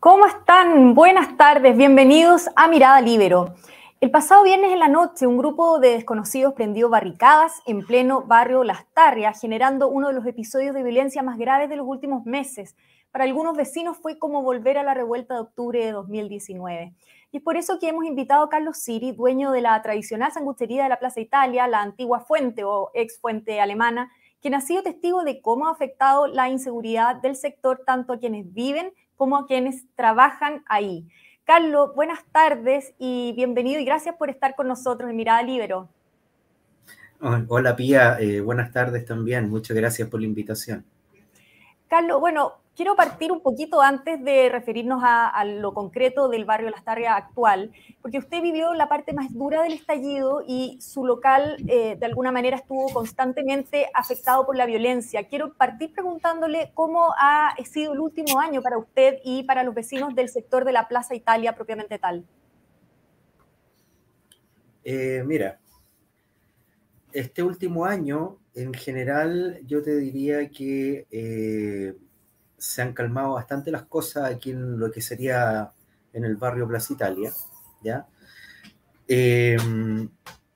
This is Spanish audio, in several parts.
¿Cómo están? Buenas tardes, bienvenidos a Mirada Libero. El pasado viernes en la noche, un grupo de desconocidos prendió barricadas en pleno barrio Las Tarrias, generando uno de los episodios de violencia más graves de los últimos meses. Para algunos vecinos fue como volver a la revuelta de octubre de 2019. Y es por eso que hemos invitado a Carlos Siri, dueño de la tradicional sanguchería de la Plaza Italia, la antigua fuente o ex fuente alemana, quien ha sido testigo de cómo ha afectado la inseguridad del sector tanto a quienes viven como quienes trabajan ahí. Carlos, buenas tardes y bienvenido y gracias por estar con nosotros en Mirada Libero. Hola Pía, eh, buenas tardes también, muchas gracias por la invitación. Carlos, bueno, quiero partir un poquito antes de referirnos a, lo concreto del barrio Las Tarrias actual, porque usted vivió la parte más dura del estallido y su local eh, de alguna manera estuvo constantemente afectado por la violencia. Quiero partir preguntándole cómo ha sido el último año para usted y para los vecinos del sector de la Plaza Italia propiamente tal. Eh, mira, este último año, en general, yo te diría que eh, se han calmado bastante las cosas aquí en lo que sería en el barrio Plaza Italia, ¿ya? Em,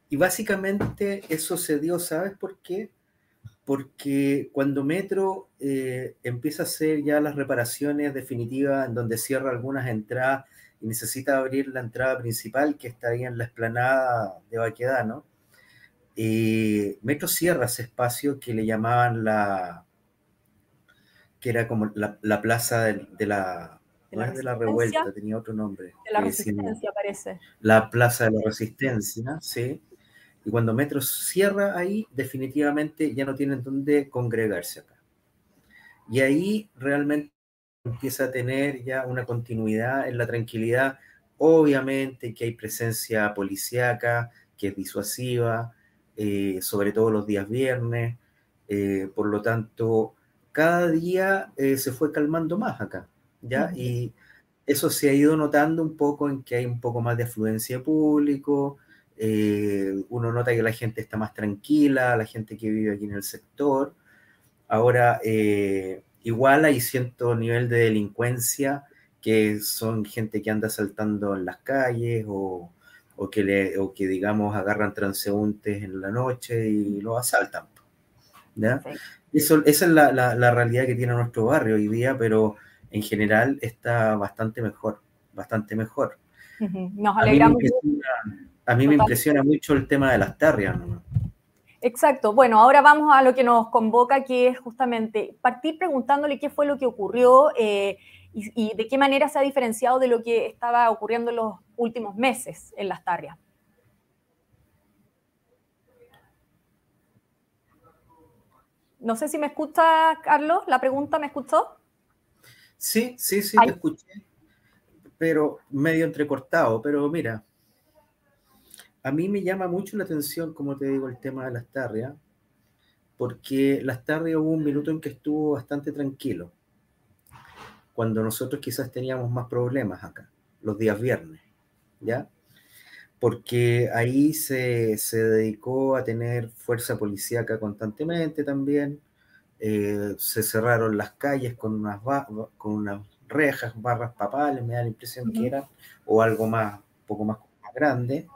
y básicamente eso se dio, ¿sabes por qué? Porque cuando Metro eh, empieza a hacer ya las reparaciones definitivas en donde cierra algunas entradas y necesita abrir la entrada principal que está ahí en la explanada de Baquedano, eh, Metro cierra ese espacio que le llamaban la, que era como la, plaza de, la, de la, revuelta, tenía otro nombre. De la resistencia, parece. La plaza de la resistencia, sí. Y cuando Metro cierra ahí, definitivamente ya no tienen dónde congregarse acá. Y ahí realmente empieza a tener ya una continuidad en la tranquilidad. Obviamente que hay presencia policíaca, que es disuasiva, eh, sobre todo los días viernes. Eh, por lo tanto, cada día eh, se fue calmando más acá, ¿ya? Y eso se ha ido notando un poco en que hay un poco más de afluencia de público, uno nota que la gente está más tranquila, la gente que vive aquí en el sector. Ahora, igual hay cierto nivel de delincuencia que son gente que anda saltando en las calles o, que, le, o que, digamos, agarran transeúntes en la noche y lo asaltan. ¿ya? esa es la, realidad que tiene nuestro barrio hoy día, pero en general está bastante mejor, bastante mejor. Nos alegramos. A mí me impresiona, mucho el tema de las tarrias. Exacto. Bueno, ahora vamos a lo que nos convoca, que es justamente partir preguntándole qué fue lo que ocurrió eh, y, y, de qué manera se ha diferenciado de lo que estaba ocurriendo en los últimos meses en las tarrias. No sé si me escucha, Carlos, la pregunta, ¿me escuchó? Sí, sí, sí, te escuché, pero medio entrecortado, pero mira, a mí me llama mucho la atención, como te digo, el tema de las tarrias, porque las tarrias hubo un minuto en que estuvo bastante tranquilo, cuando nosotros quizás teníamos más problemas acá, los días viernes, ¿ya? porque ahí se, dedicó a tener fuerza policíaca constantemente también. Eh, se cerraron las calles con unas, con unas rejas, barras papales, me da la impresión que eran, o algo más, un poco más, grande.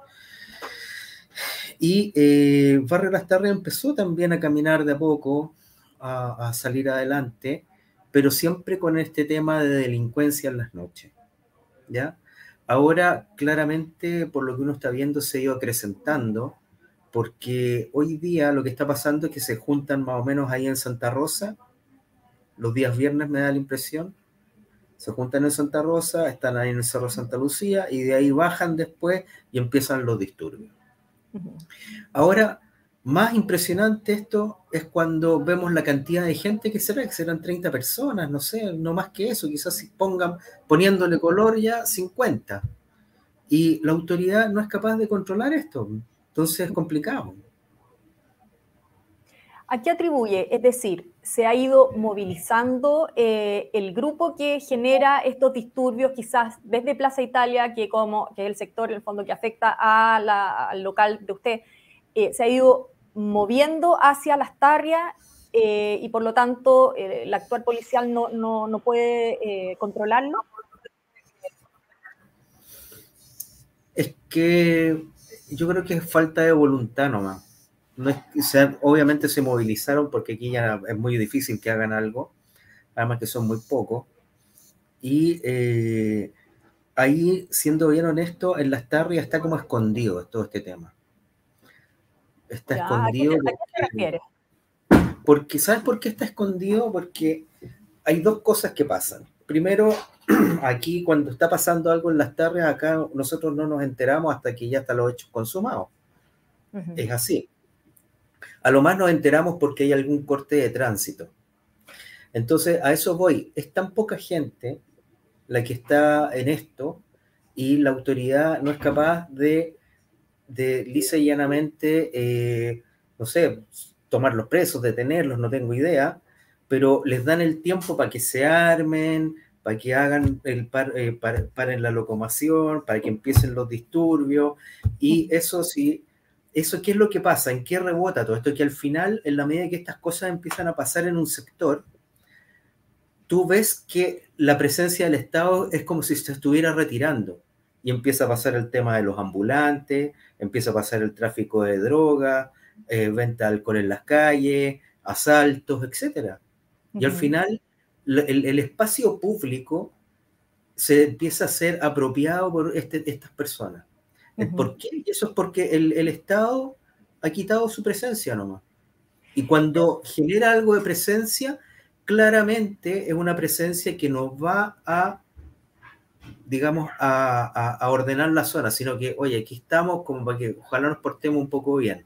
Y eh, Barrio Las empezó también a caminar de a poco, a, a salir adelante, pero siempre con este tema de delincuencia en las noches. ¿Ya? Ahora, claramente, por lo que uno está viendo, se ha ido acrecentando, porque hoy día lo que está pasando es que se juntan más o menos ahí en Santa Rosa, los días viernes me da la impresión, se juntan en Santa Rosa, están ahí en el Cerro Santa Lucía y de ahí bajan después y empiezan los disturbios. Ahora, más impresionante esto es cuando vemos la cantidad de gente que será, que serán 30 personas, no sé, no más que eso, quizás pongan, poniéndole color ya 50. Y la autoridad no es capaz de controlar esto, entonces es complicado. ¿A qué atribuye? Es decir, se ha ido movilizando eh, el grupo que genera estos disturbios, quizás desde Plaza Italia, que, como, que es el sector en el fondo que afecta al local de usted, eh, se ha ido moviendo hacia las tarrias eh, y por lo tanto eh, el actual policial no, no, no puede eh, controlarlo? Es que yo creo que es falta de voluntad nomás. No es, o obviamente se movilizaron porque aquí ya es muy difícil que hagan algo, además que son muy pocos. Y ahí, siendo bien honesto, en las tarrias está como escondido todo este tema. Está escondido. ¿A qué, porque, ¿sabes por qué está escondido? Porque hay dos cosas que pasan. Primero, aquí cuando está pasando algo en las tardes, acá nosotros no nos enteramos hasta que ya está los hechos consumados. Es así. A lo más nos enteramos porque hay algún corte de tránsito. Entonces, a eso voy. Es tan poca gente la que está en esto y la autoridad no es capaz de, de lisa y llanamente, eh, no sé, tomar los presos, detenerlos, no tengo idea, pero les dan el tiempo para que se armen, para que hagan el par, eh, paren la locomoción, para que empiecen los disturbios, y eso sí, eso qué es lo que pasa, en qué rebota todo esto, que al final, en la medida que estas cosas empiezan a pasar en un sector, tú ves que la presencia del Estado es como si se estuviera retirando y empieza a pasar el tema de los ambulantes, empieza a pasar el tráfico de drogas, eh, venta de alcohol en las calles, asaltos, etc. Y al final el, espacio público se empieza a ser apropiado por este, estas personas. ¿Por qué? Eso es porque el, el, Estado ha quitado su presencia nomás. Y cuando genera algo de presencia, claramente es una presencia que nos va a, digamos, a, a, ordenar la zona, sino que, oye, aquí estamos como para que ojalá nos portemos un poco bien.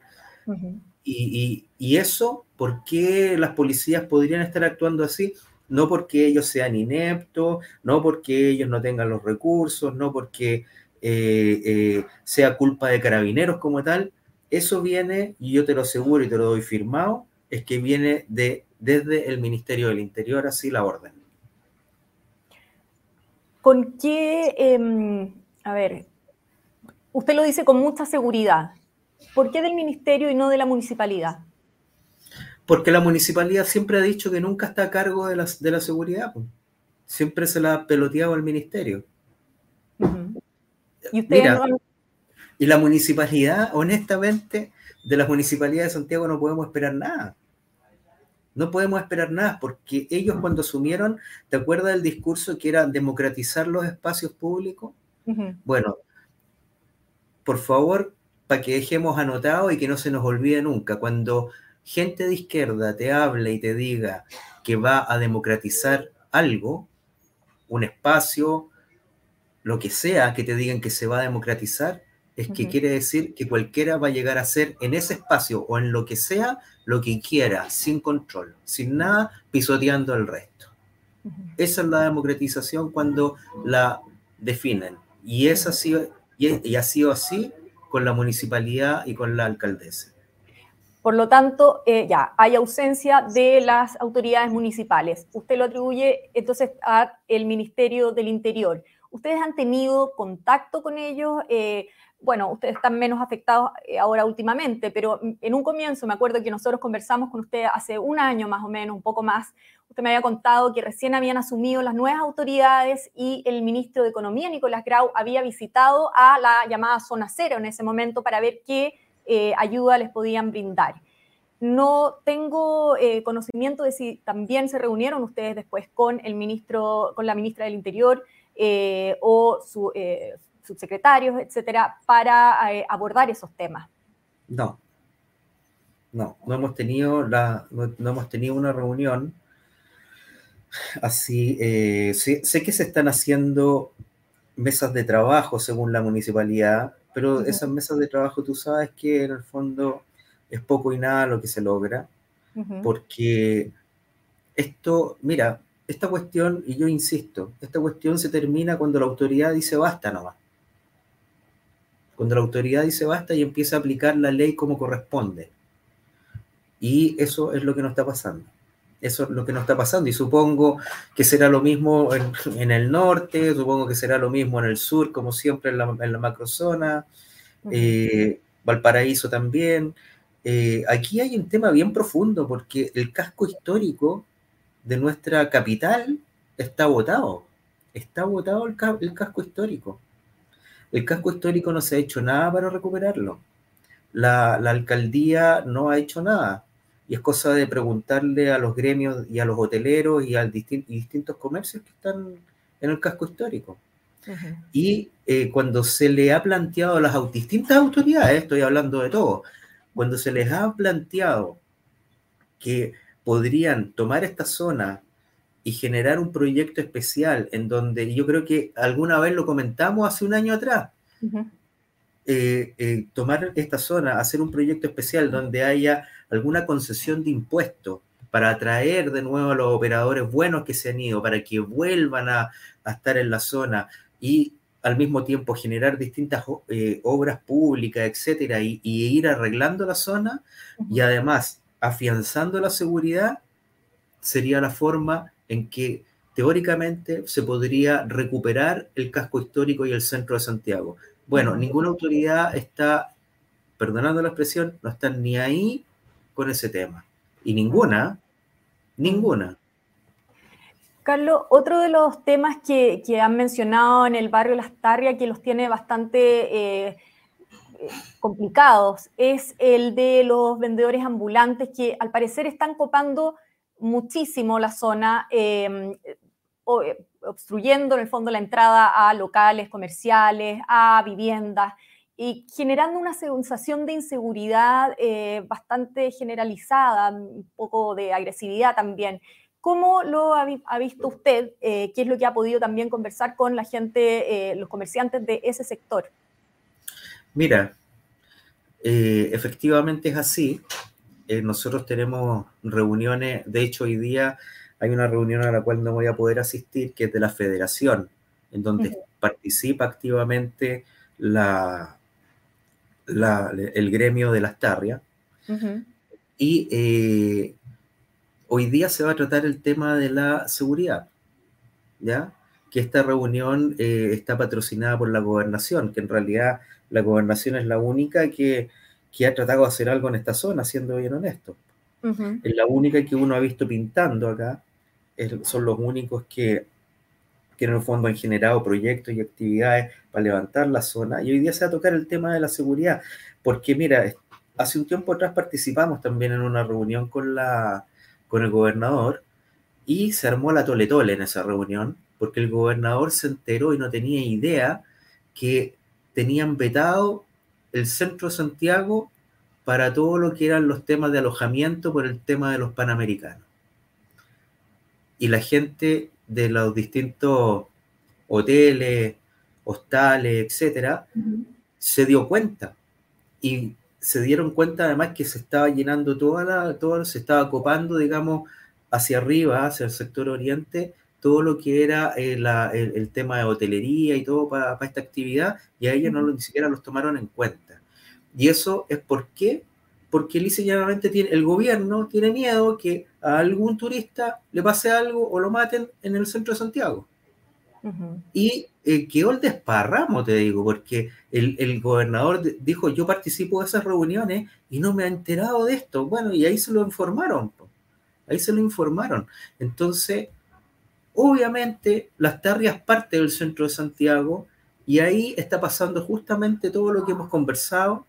y, y, y, eso, ¿por qué las policías podrían estar actuando así? No porque ellos sean ineptos, no porque ellos no tengan los recursos, no porque eh, eh, sea culpa de carabineros como tal. Eso viene, y yo te lo aseguro y te lo doy firmado, es que viene de, desde el Ministerio del Interior, así la orden. ¿Con qué, em, a ver, usted lo dice con mucha seguridad, ¿por qué del Ministerio y no de la municipalidad? Porque la municipalidad siempre ha dicho que nunca está a cargo de la, de la seguridad. Siempre se la ha peloteado al ministerio. ¿Y, y la municipalidad, honestamente, de la municipalidad de Santiago no podemos esperar nada. No podemos esperar nada porque ellos cuando asumieron, ¿te acuerdas del discurso que era democratizar los espacios públicos? Bueno, por favor, para que dejemos anotado y que no se nos olvide nunca, cuando gente de izquierda te habla y te diga que va a democratizar algo, un espacio, lo que sea que te digan que se va a democratizar, es que quiere decir que cualquiera va a llegar a ser en ese espacio o en lo que sea lo que quiera, sin control, sin nada, pisoteando el resto. Esa es la democratización cuando la definen. Y, es así, y ha sido así con la municipalidad y con la alcaldesa. Por lo tanto, eh, ya, hay ausencia de las autoridades municipales. Usted lo atribuye entonces al Ministerio del Interior. ¿Ustedes han tenido contacto con ellos? Eh, bueno, ustedes están menos afectados eh, ahora últimamente, pero en un comienzo me acuerdo que nosotros conversamos con usted hace un año más o menos, un poco más. Usted me había contado que recién habían asumido las nuevas autoridades y el ministro de Economía, Nicolás Grau, había visitado a la llamada zona cero en ese momento para ver qué eh, ayuda les podían brindar. No tengo conocimiento de si también se reunieron ustedes después con el ministro, con la ministra del Interior o su subsecretarios, etcétera, para eh, abordar esos temas. No, no, no hemos tenido, la, no, hemos tenido una reunión así. Eh, sé, que se están haciendo mesas de trabajo según la municipalidad, pero esas mesas de trabajo tú sabes que en el fondo es poco y nada lo que se logra, porque esto, mira, esta cuestión, y yo insisto, esta cuestión se termina cuando la autoridad dice basta nomás cuando la autoridad dice basta y empieza a aplicar la ley como corresponde. Y eso es lo que nos está pasando. Eso es lo que nos está pasando. Y supongo que será lo mismo en, el norte, supongo que será lo mismo en el sur, como siempre en la, en la macrozona, eh, Valparaíso también. Eh, aquí hay un tema bien profundo porque el casco histórico de nuestra capital está votado. Está votado el casco histórico. el casco histórico no se ha hecho nada para recuperarlo. La, alcaldía no ha hecho nada. Y es cosa de preguntarle a los gremios y a los hoteleros y a distintos comercios que están en el casco histórico. Y eh, cuando se le ha planteado a las distintas autoridades, estoy hablando de todo, cuando se les ha planteado que podrían tomar esta zona y generar un proyecto especial en donde yo creo que alguna vez lo comentamos hace un año atrás, eh, eh, tomar esta zona, hacer un proyecto especial donde haya alguna concesión de impuestos para atraer de nuevo a los operadores buenos que se han ido, para que vuelvan a, estar en la zona y al mismo tiempo generar distintas eh, obras públicas, etcétera, y, y, ir arreglando la zona. Y además afianzando la seguridad, sería la forma en que teóricamente se podría recuperar el casco histórico y el centro de Santiago. Bueno, ninguna autoridad está, perdonando la expresión, no está ni ahí con ese tema. Y ninguna, ninguna. Carlos, otro de los temas que, han mencionado en el barrio Las Tarrias, que los tiene bastante eh, complicados, es el de los vendedores ambulantes que al parecer están copando muchísimo la zona, em, obstruyendo en el fondo la entrada a locales comerciales, a viviendas y generando una sensación de inseguridad eh, bastante generalizada, un poco de agresividad también. ¿Cómo lo ha, visto usted? Eh, ¿Qué es lo que ha podido también conversar con la gente, eh, los comerciantes de ese sector? Mira, efectivamente es así. nosotros tenemos reuniones, de hecho hoy día hay una reunión a la cual no voy a poder asistir, que es de la federación, en donde participa activamente la, el gremio de las tarrias. Y eh, hoy día se va a tratar el tema de la seguridad, ¿ya? Que esta reunión eh, está patrocinada por la gobernación, que en realidad la gobernación es la única que, que ha tratado de hacer algo en esta zona, siendo bien honesto. Es la única que uno ha visto pintando acá son los únicos que, que en el fondo han generado proyectos y actividades para levantar la zona. Y hoy día se va a tocar el tema de la seguridad, porque mira, hace un tiempo atrás participamos también en una reunión con, la, con el gobernador y se armó la tole tole en esa reunión, porque el gobernador se enteró y no tenía idea que tenían vetado el centro de Santiago para todo lo que eran los temas de alojamiento por el tema de los panamericanos. Y la gente de los distintos hoteles, hostales, etcétera, se dio cuenta. Y se dieron cuenta además que se estaba llenando toda la, todo, se estaba copando, digamos, hacia arriba, hacia el sector oriente, todo lo que era eh, el, tema de hotelería y todo para, esta actividad, y a ellos no ni siquiera los tomaron en cuenta. Y eso es porque porque lisa tiene, el gobierno tiene miedo que a algún turista le pase algo o lo maten en el centro de Santiago. Y eh, quedó el desparramo, te digo, porque el, gobernador dijo, yo participo de esas reuniones y no me ha enterado de esto. Bueno, y ahí se lo informaron, ahí se lo informaron. Entonces, obviamente, las tarrias parte del centro de Santiago y ahí está pasando justamente todo lo que hemos conversado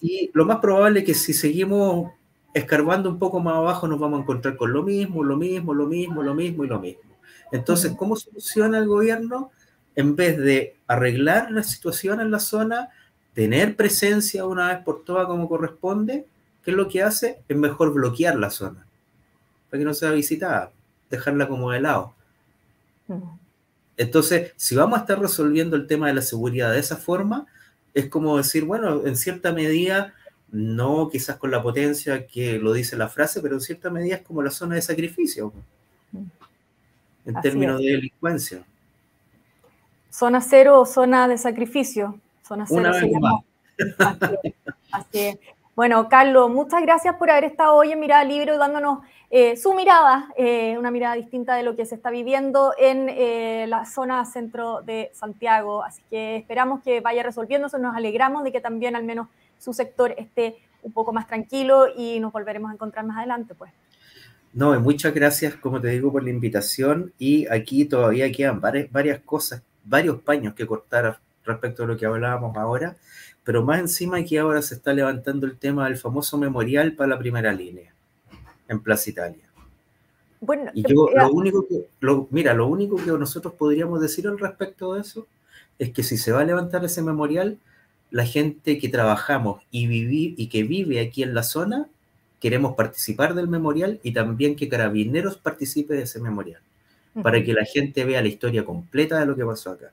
y lo más probable es que si seguimos escarbando un poco más abajo nos vamos a encontrar con lo mismo, lo mismo, lo mismo, lo mismo y lo mismo. Entonces, ¿cómo soluciona el gobierno? En vez de arreglar la situación en la zona, tener presencia una vez por todas como corresponde, ¿qué es lo que hace? Es mejor bloquear la zona, para que no sea visitada, dejarla como de lado. Entonces, si vamos a estar resolviendo el tema de la seguridad de esa forma, es como decir, bueno, en cierta medida, no quizás con la potencia que lo dice la frase, pero en cierta medida es como la zona de sacrificio, en términos de delincuencia. Zona cero o zona de sacrificio. Zona cero Así, Bueno, Carlos, muchas gracias por haber estado hoy en Mirada Libre dándonos eh, su mirada, eh, una mirada distinta de lo que se está viviendo en eh, la zona centro de Santiago. Así que esperamos que vaya resolviéndose, nos alegramos de que también al menos su sector esté un poco más tranquilo y nos volveremos a encontrar más adelante, pues. No, muchas gracias, como te digo, por la invitación y aquí todavía quedan varias, varias cosas, varios paños que cortar respecto a lo que hablábamos ahora, pero más encima aquí ahora se está levantando el tema del famoso memorial para la primera línea en Plaza Italia. Bueno, y yo eh, lo único que, mira, lo único que nosotros podríamos decir al respecto de eso es que si se va a levantar ese memorial, la gente que trabajamos y, vivir, y que vive aquí en la zona, queremos participar del memorial y también que Carabineros participe de ese memorial, para que la gente vea la historia completa de lo que pasó acá.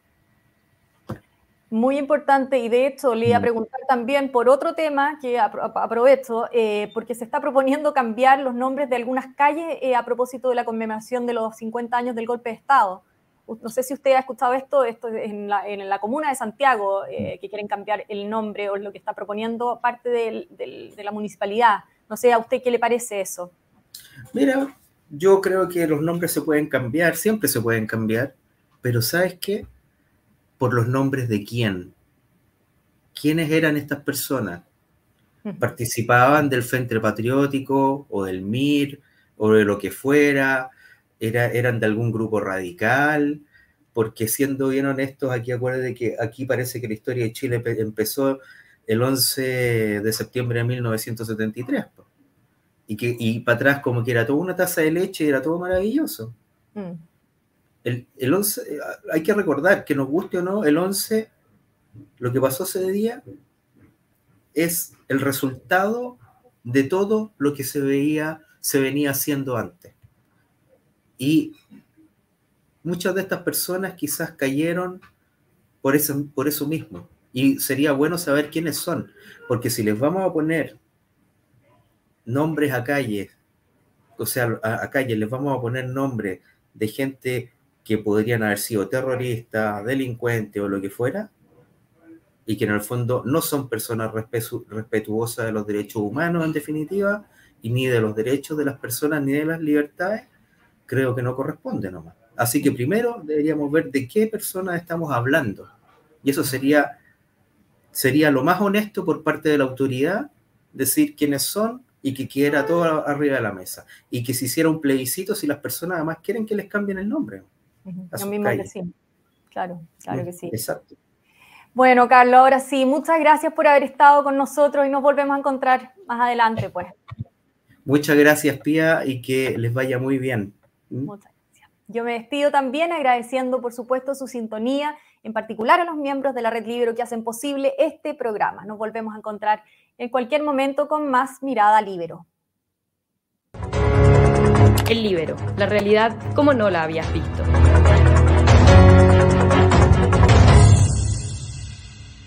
Muy importante y de hecho le iba a mm. preguntar también por otro tema que aprovecho, eh, porque se está proponiendo cambiar los nombres de algunas calles eh, a propósito de la conmemoración de los 50 años del golpe de Estado. No sé si usted ha escuchado esto, esto es en la, comuna de Santiago, eh, que quieren cambiar el nombre o lo que está proponiendo parte de la municipalidad. No sé, ¿a usted qué le parece eso? Mira, yo creo que los nombres se pueden cambiar, siempre se pueden cambiar, pero ¿sabes qué? Por los nombres de quién. ¿Quiénes eran estas personas? ¿Participaban del Frente Patriótico o del MIR o de lo que fuera? Era, ¿Eran de algún grupo radical? Porque siendo bien honestos, aquí acuérdense que aquí parece que la historia de Chile empezó el 11 de septiembre de 1973. Y, que, y para atrás como que era toda una taza de leche y era todo maravilloso. Mm. El, 11, eh, hay que recordar que nos guste o no, el 11, lo que pasó ese día es el resultado de todo lo que se veía, se venía haciendo antes. Y muchas de estas personas quizás cayeron por eso, por eso mismo. Y sería bueno saber quiénes son, porque si les vamos a poner nombres a calles, o sea, a, a calles les vamos a poner nombres de gente que podrían haber sido terroristas, delincuentes o lo que fuera, y que en el fondo no son personas respetuosas de los derechos humanos en definitiva, y ni de los derechos de las personas ni de las libertades, creo que no corresponde nomás. Así que primero deberíamos ver de qué personas estamos hablando. Y eso sería, sería lo más honesto por parte de la autoridad, decir quiénes son y que quiera todo arriba de la mesa. Y que se hiciera un plebiscito si las personas además quieren que les cambien el nombre. Lo mismo que sí. Claro, claro que sí. Exacto. Bueno, Carlos, ahora sí, muchas gracias por haber estado con nosotros y nos volvemos a encontrar más adelante, pues. Muchas gracias, Pía, y que les vaya muy bien. ¿Mm? Muchas gracias. Yo me despido también agradeciendo, por supuesto, su sintonía, en particular a los miembros de la Red Libero que hacen posible este programa. Nos volvemos a encontrar en cualquier momento con más Mirada Libero. El Libero, la realidad como no la habías visto.